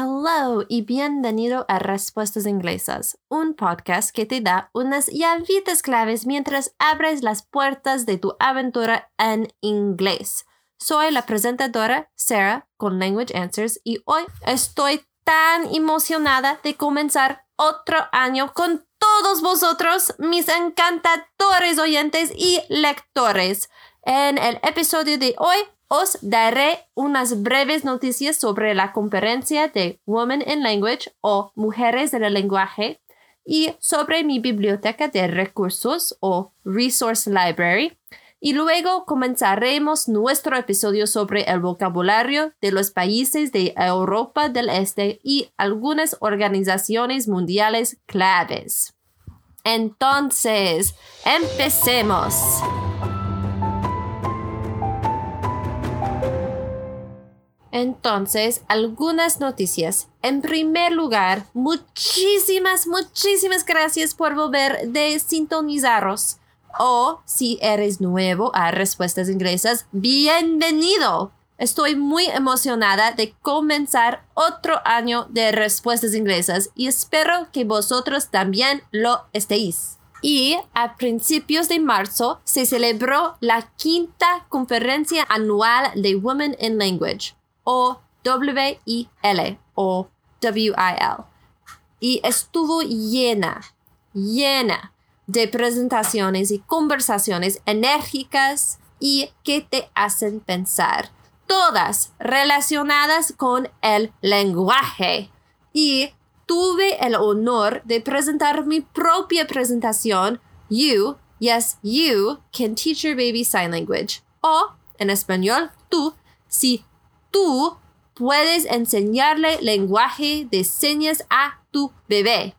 Hello y bienvenido a Respuestas Inglesas, un podcast que te da unas llavitas claves mientras abres las puertas de tu aventura en inglés. Soy la presentadora Sarah con Language Answers y hoy estoy tan emocionada de comenzar otro año con todos vosotros, mis encantadores oyentes y lectores. En el episodio de hoy os daré unas breves noticias sobre la conferencia de Women in Language o Mujeres en el Lenguaje y sobre mi biblioteca de recursos o Resource Library. Y luego comenzaremos nuestro episodio sobre el vocabulario de los países de Europa del Este y algunas organizaciones mundiales claves. Entonces, empecemos. Entonces, algunas noticias. En primer lugar, muchísimas, muchísimas gracias por volver de sintonizaros. O si eres nuevo a Respuestas Inglesas, bienvenido. Estoy muy emocionada de comenzar otro año de Respuestas Inglesas y espero que vosotros también lo estéis. Y a principios de marzo se celebró la quinta conferencia anual de Women in Language o W-I-L o W-I-L. Y estuvo llena, llena de presentaciones y conversaciones enérgicas y que te hacen pensar. Todas relacionadas con el lenguaje. Y tuve el honor de presentar mi propia presentación. You, yes, you can teach your baby sign language. O, en español, tú, si tú puedes enseñarle lenguaje de señas a tu bebé.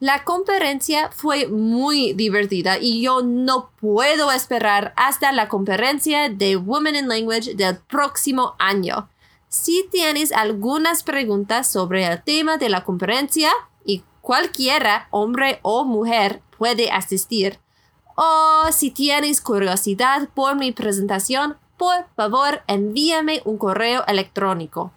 La conferencia fue muy divertida y yo no puedo esperar hasta la conferencia de Women in Language del próximo año. Si tienes algunas preguntas sobre el tema de la conferencia y cualquiera, hombre o mujer, puede asistir, o si tienes curiosidad por mi presentación, por favor envíame un correo electrónico.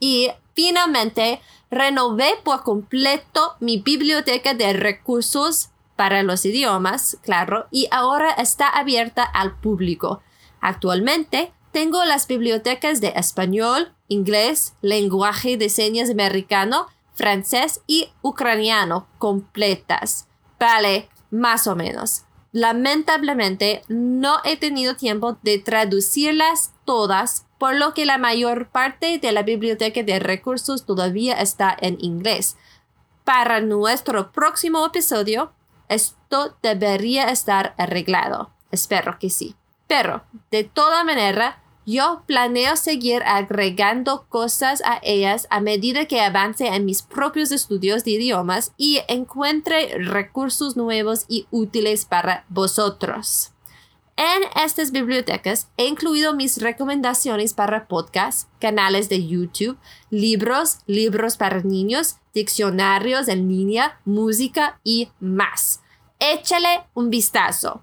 Y finalmente, renové por completo mi biblioteca de recursos para los idiomas, claro, y ahora está abierta al público. Actualmente tengo las bibliotecas de español, inglés, lenguaje de señas americano, francés y ucraniano completas. Vale, más o menos. Lamentablemente, no he tenido tiempo de traducirlas todas, por lo que la mayor parte de la biblioteca de recursos todavía está en inglés. Para nuestro próximo episodio, esto debería estar arreglado. Espero que sí. Pero, de toda manera, yo planeo seguir agregando cosas a ellas a medida que avance en mis propios estudios de idiomas y encuentre recursos nuevos y útiles para vosotros. En estas bibliotecas he incluido mis recomendaciones para podcasts, canales de YouTube, libros, libros para niños, diccionarios en línea, música y más. Échale un vistazo.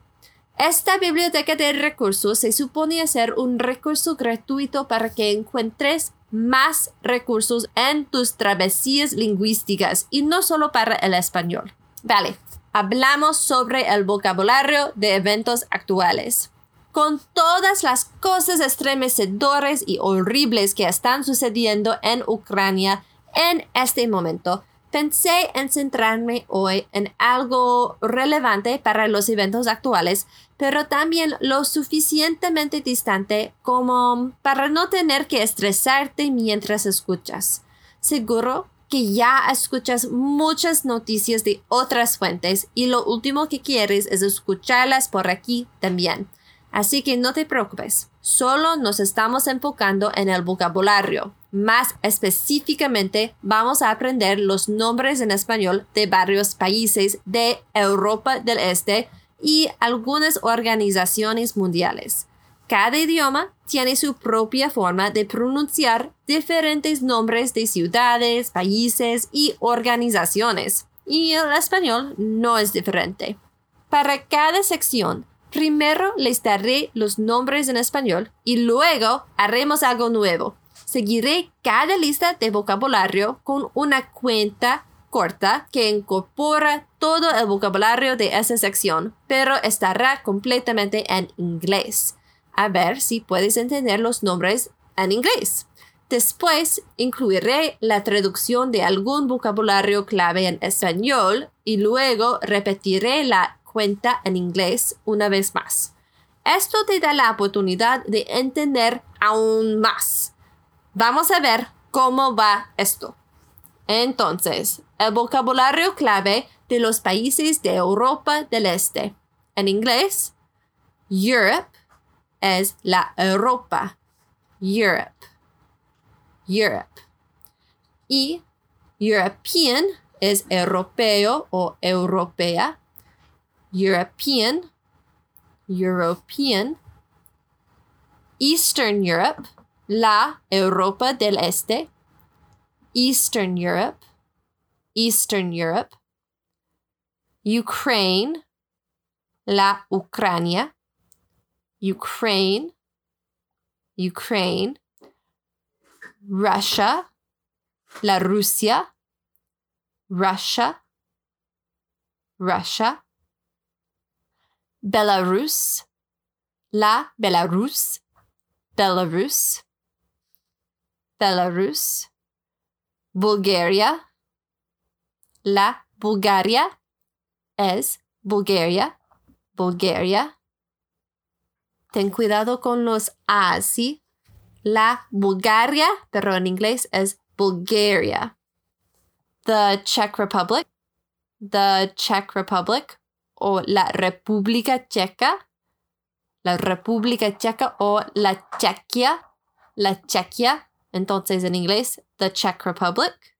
Esta biblioteca de recursos se supone ser un recurso gratuito para que encuentres más recursos en tus travesías lingüísticas y no solo para el español. Vale, hablamos sobre el vocabulario de eventos actuales. Con todas las cosas estremecedoras y horribles que están sucediendo en Ucrania en este momento, pensé en centrarme hoy en algo relevante para los eventos actuales, pero también lo suficientemente distante como para no tener que estresarte mientras escuchas. Seguro que ya escuchas muchas noticias de otras fuentes y lo último que quieres es escucharlas por aquí también. Así que no te preocupes, solo nos estamos enfocando en el vocabulario. Más específicamente, vamos a aprender los nombres en español de varios países de Europa del Este y algunas organizaciones mundiales. Cada idioma tiene su propia forma de pronunciar diferentes nombres de ciudades, países y organizaciones, y el español no es diferente. Para cada sección, primero les daré los nombres en español y luego haremos algo nuevo. Seguiré cada lista de vocabulario con una cuenta corta que incorpora todo el vocabulario de esa sección, pero estará completamente en inglés. A ver si puedes entender los nombres en inglés. Después incluiré la traducción de algún vocabulario clave en español y luego repetiré la cuenta en inglés una vez más. Esto te da la oportunidad de entender aún más. Vamos a ver cómo va esto. Entonces, el vocabulario clave de los países de Europa del Este. En inglés, Europe es la Europa. Europe. Europe. Y European es europeo o europea. European. European. Eastern Europe, la Europa del Este. Eastern Europe. Eastern Europe. Ukraine, la Ucrania. Ukraine, Ukraine. Russia, la Rusia. Russia, Russia. Belarus, la Belarus, Belarus, Belarus. Bulgaria, la Bulgaria es Bulgaria, Bulgaria. Ten cuidado con los A, ¿sí? La Bulgaria, pero en inglés es Bulgaria. The Czech Republic, the Czech Republic o la República Checa, la República Checa o la Chequia, la Chequia. Entonces en inglés, the Czech Republic,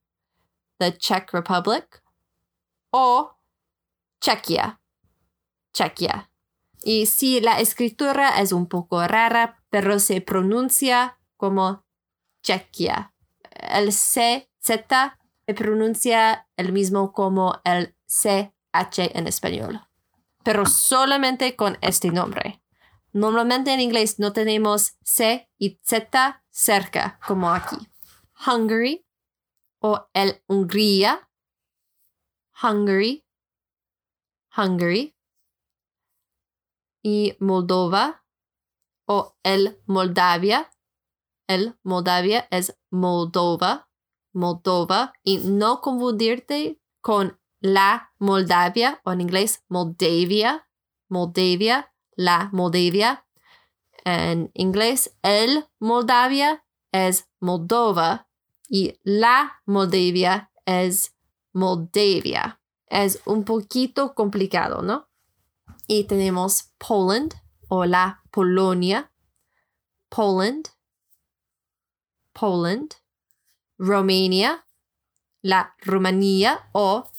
the Czech Republic o Chequia, Chequia. Y sí, la escritura es un poco rara, pero se pronuncia como Chequia. El CZ se pronuncia el mismo como el CH en español, pero solamente con este nombre. Normalmente en inglés no tenemos C y Z cerca como aquí. Hungary o el Hungría. Hungary. Hungary. Y Moldova o el Moldavia. El Moldavia es Moldova. Moldova. Y no confundirte con la Moldavia o en inglés Moldavia. Moldavia. La Moldavia. En inglés, el Moldavia es Moldova y la Moldavia es Moldavia. Es un poquito complicado, ¿no? Y tenemos Poland o la Polonia. Poland. Poland. Romania. La Rumanía o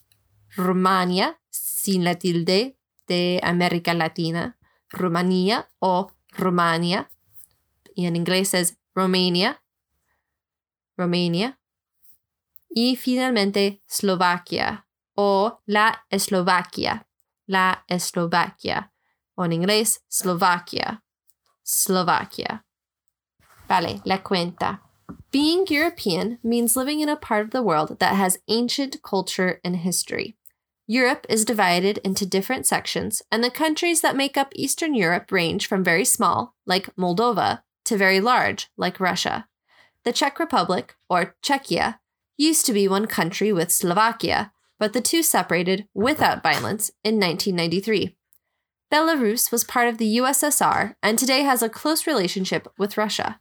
Rumania sin la tilde de América Latina. Rumanía o Rumania. Y en inglés es Romania. Romania. Y finalmente Eslovaquia o la Eslovaquia. La Eslovaquia. O en inglés Slovakia. Slovakia. Vale, la cuenta. Being European means living in a part of the world that has ancient culture and history. Europe is divided into different sections, and the countries that make up Eastern Europe range from very small, like Moldova, to very large, like Russia. The Czech Republic, or Czechia, used to be one country with Slovakia, but the two separated without violence in 1993. Belarus was part of the USSR and today has a close relationship with Russia.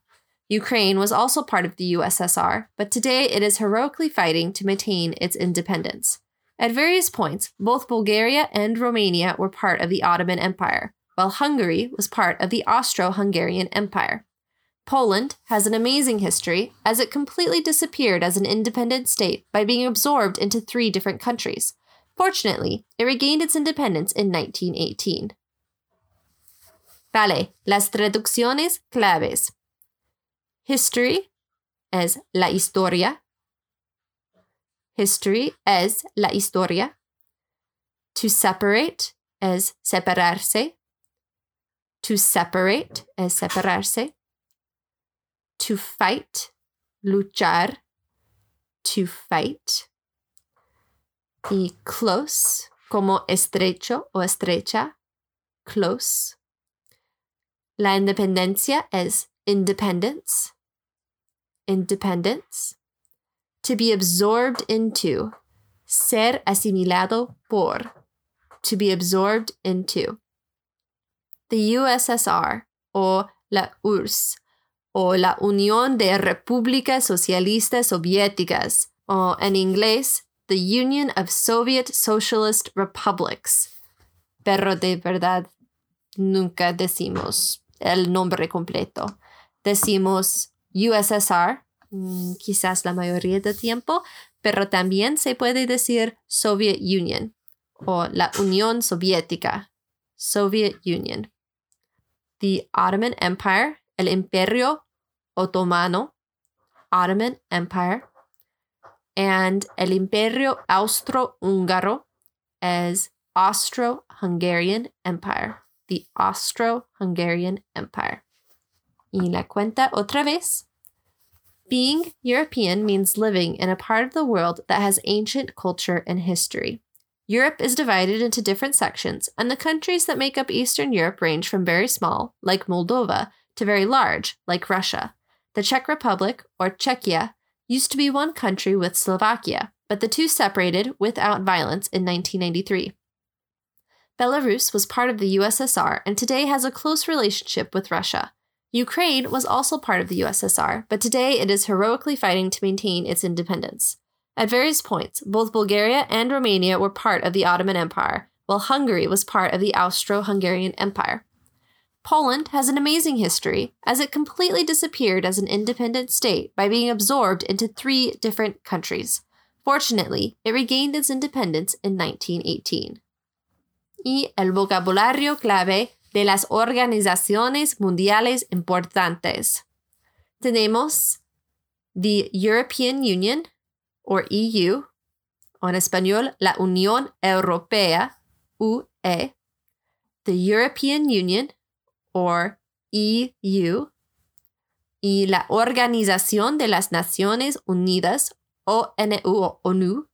Ukraine was also part of the USSR, but today it is heroically fighting to maintain its independence. At various points, both Bulgaria and Romania were part of the Ottoman Empire, while Hungary was part of the Austro Hungarian Empire. Poland has an amazing history as it completely disappeared as an independent state by being absorbed into three different countries. Fortunately, it regained its independence in 1918. Vale, las traducciones claves. History es la historia. History es la historia. To separate es separarse. To separate es separarse. To fight luchar, to fight. Y close, como estrecho o estrecha, close. La independencia es independence, independence. To be absorbed into, ser asimilado por, to be absorbed into. The USSR, o la URSS, o la Unión de Repúblicas Socialistas Soviéticas, o en inglés, the Union of Soviet Socialist Republics. Pero de verdad, nunca decimos el nombre completo. Decimos USSR, quizás la mayoría del tiempo, pero también se puede decir Soviet Union o la Unión Soviética, Soviet Union. The Ottoman Empire, el Imperio Otomano, Ottoman Empire, and el Imperio Austro-Húngaro as Austro-Hungarian Empire, the Austro-Hungarian Empire. Y la cuenta otra vez. Being European means living in a part of the world that has ancient culture and history. Europe is divided into different sections, and the countries that make up Eastern Europe range from very small, like Moldova, to very large, like Russia. The Czech Republic, or Czechia, used to be one country with Slovakia, but the two separated without violence in 1993. Belarus was part of the USSR and today has a close relationship with Russia. Ukraine was also part of the USSR, but today it is heroically fighting to maintain its independence. At various points, both Bulgaria and Romania were part of the Ottoman Empire, while Hungary was part of the Austro Hungarian Empire. Poland has an amazing history, as it completely disappeared as an independent state by being absorbed into three different countries. Fortunately, it regained its independence in 1918. Y el vocabulario clave de las organizaciones mundiales importantes. Tenemos the European Union, or EU, en español, la Unión Europea, UE, the European Union, or EU, y la Organización de las Naciones Unidas, ONU o ONU,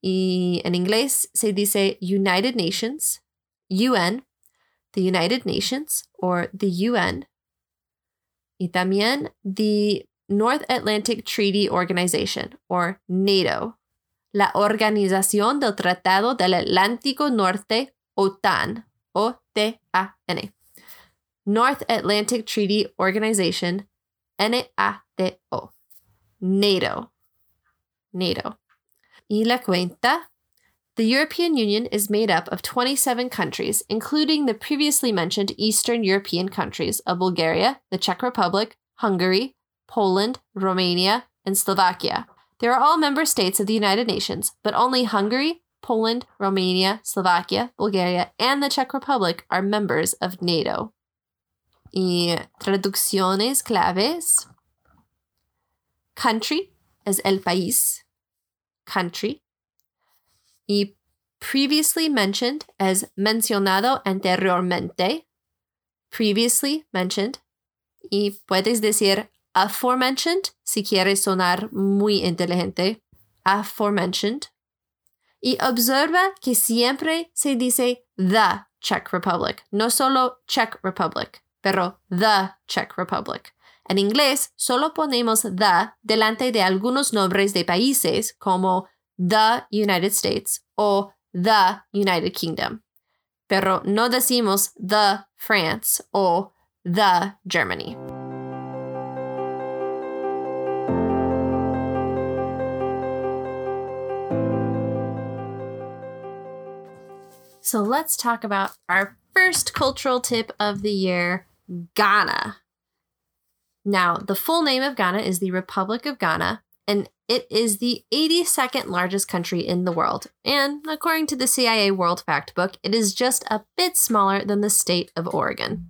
y en inglés se dice United Nations, UN, the United Nations, or the UN, y también the North Atlantic Treaty Organization, or NATO, la Organización del Tratado del Atlántico Norte, OTAN, O-T-A-N. North Atlantic Treaty Organization, N-A-T-O. NATO. NATO. Y la cuenta. The European Union is made up of 27 countries, including the previously mentioned Eastern European countries of Bulgaria, the Czech Republic, Hungary, Poland, Romania, and Slovakia. They are all member states of the United Nations, but only Hungary, Poland, Romania, Slovakia, Bulgaria, and the Czech Republic are members of NATO. Y traducciones claves. Country es el país. Country. Y previously mentioned as mencionado anteriormente. Previously mentioned. Y puedes decir aforementioned si quieres sonar muy inteligente. Aforementioned. Y observa que siempre se dice the Czech Republic, no solo Czech Republic, pero the Czech Republic. En inglés solo ponemos the delante de algunos nombres de países como the United States o the United Kingdom, pero no decimos the France o the Germany. So let's talk about our first cultural tip of the year Ghana. Now, the full name of Ghana is the Republic of Ghana, and it is the 82nd largest country in the world. And according to the CIA World Factbook, it is just a bit smaller than the state of Oregon.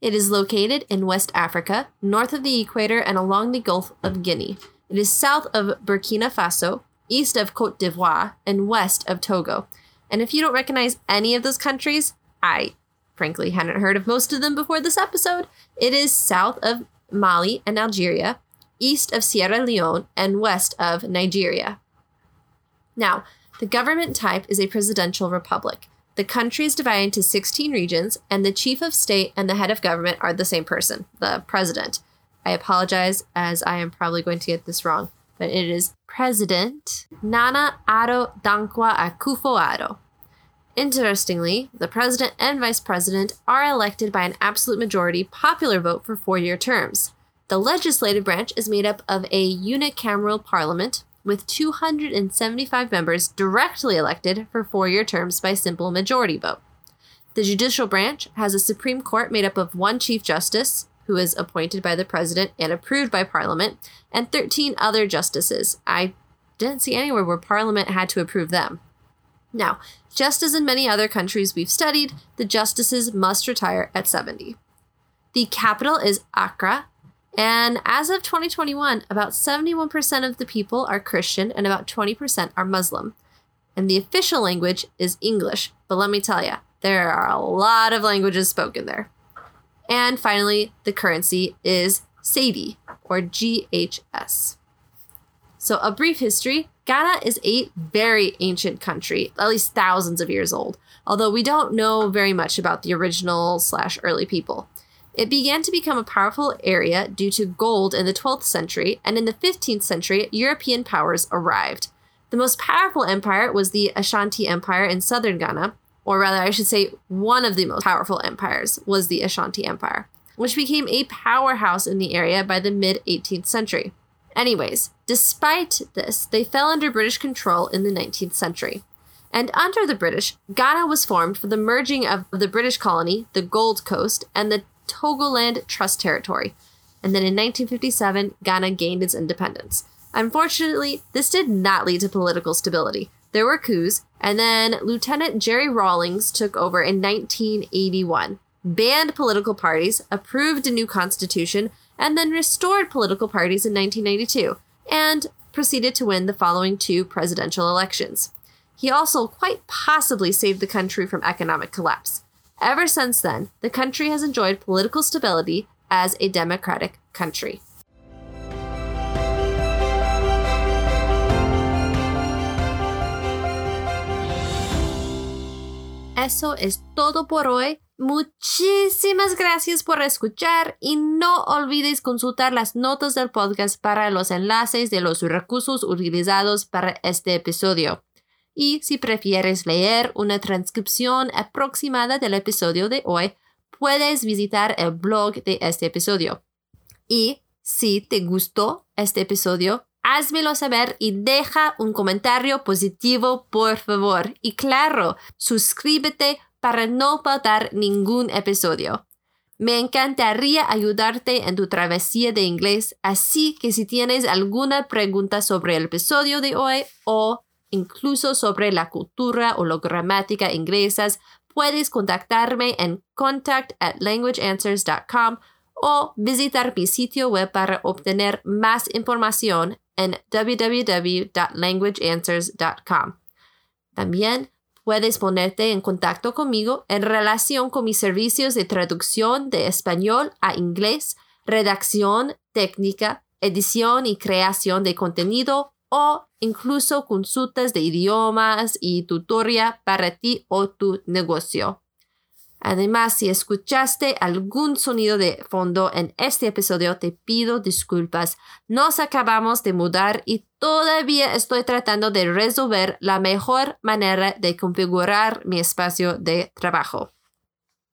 It is located in West Africa, north of the equator, and along the Gulf of Guinea. It is south of Burkina Faso, east of Cote d'Ivoire, and west of Togo. And if you don't recognize any of those countries, I frankly hadn't heard of most of them before this episode. It is south of Mali and Algeria, east of Sierra Leone and west of Nigeria. Now, the government type is a presidential republic. The country is divided into 16 regions, and the chief of state and the head of government are the same person, the president. I apologize as I am probably going to get this wrong, but it is President Nana Addo Dankwa Akufo-Addo. Interestingly, the president and vice president are elected by an absolute majority popular vote for four year terms. The legislative branch is made up of a unicameral parliament with 275 members directly elected for four year terms by simple majority vote. The judicial branch has a Supreme Court made up of one Chief Justice, who is appointed by the President and approved by Parliament, and 13 other justices. I didn't see anywhere where Parliament had to approve them. Now, just as in many other countries we've studied, the justices must retire at 70. The capital is Accra, and as of 2021, about 71% of the people are Christian and about 20% are Muslim. And the official language is English, but let me tell you, there are a lot of languages spoken there. And finally, the currency is Cedi, or GHS. So, a brief history Ghana is a very ancient country, at least thousands of years old, although we don't know very much about the original slash early people. It began to become a powerful area due to gold in the 12th century, and in the 15th century, European powers arrived. The most powerful empire was the Ashanti Empire in southern Ghana, or rather, I should say, one of the most powerful empires was the Ashanti Empire, which became a powerhouse in the area by the mid 18th century. Anyways, despite this, they fell under British control in the 19th century. And under the British, Ghana was formed for the merging of the British colony, the Gold Coast, and the Togoland Trust Territory. And then in 1957, Ghana gained its independence. Unfortunately, this did not lead to political stability. There were coups, and then Lieutenant Jerry Rawlings took over in 1981, banned political parties, approved a new constitution, and then restored political parties in 1992, and proceeded to win the following two presidential elections. He also quite possibly saved the country from economic collapse. Ever since then, the country has enjoyed political stability as a democratic country. Eso es todo por hoy. Muchísimas gracias por escuchar y no olvides consultar las notas del podcast para los enlaces de los recursos utilizados para este episodio. Y si prefieres leer una transcripción aproximada del episodio de hoy, puedes visitar el blog de este episodio. Y si te gustó este episodio, házmelo saber y deja un comentario positivo, por favor. Y claro, suscríbete para no faltar ningún episodio. Me encantaría ayudarte en tu travesía de inglés, así que si tienes alguna pregunta sobre el episodio de hoy o incluso sobre la cultura o la gramática inglesas, puedes contactarme en contact at languageanswers.com o visitar mi sitio web para obtener más información en www.languageanswers.com. También puedes ponerte en contacto conmigo en relación con mis servicios de traducción de español a inglés, redacción técnica, edición y creación de contenido o incluso consultas de idiomas y tutoría para ti o tu negocio. Además, si escuchaste algún sonido de fondo en este episodio, te pido disculpas. Nos acabamos de mudar y todavía estoy tratando de resolver la mejor manera de configurar mi espacio de trabajo.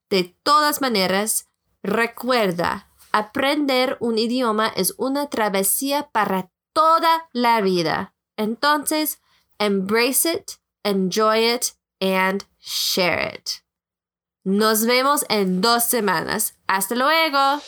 De todas maneras, recuerda, aprender un idioma es una travesía para toda la vida. Entonces, embrace it, enjoy it, and share it. Nos vemos en dos semanas. Hasta luego.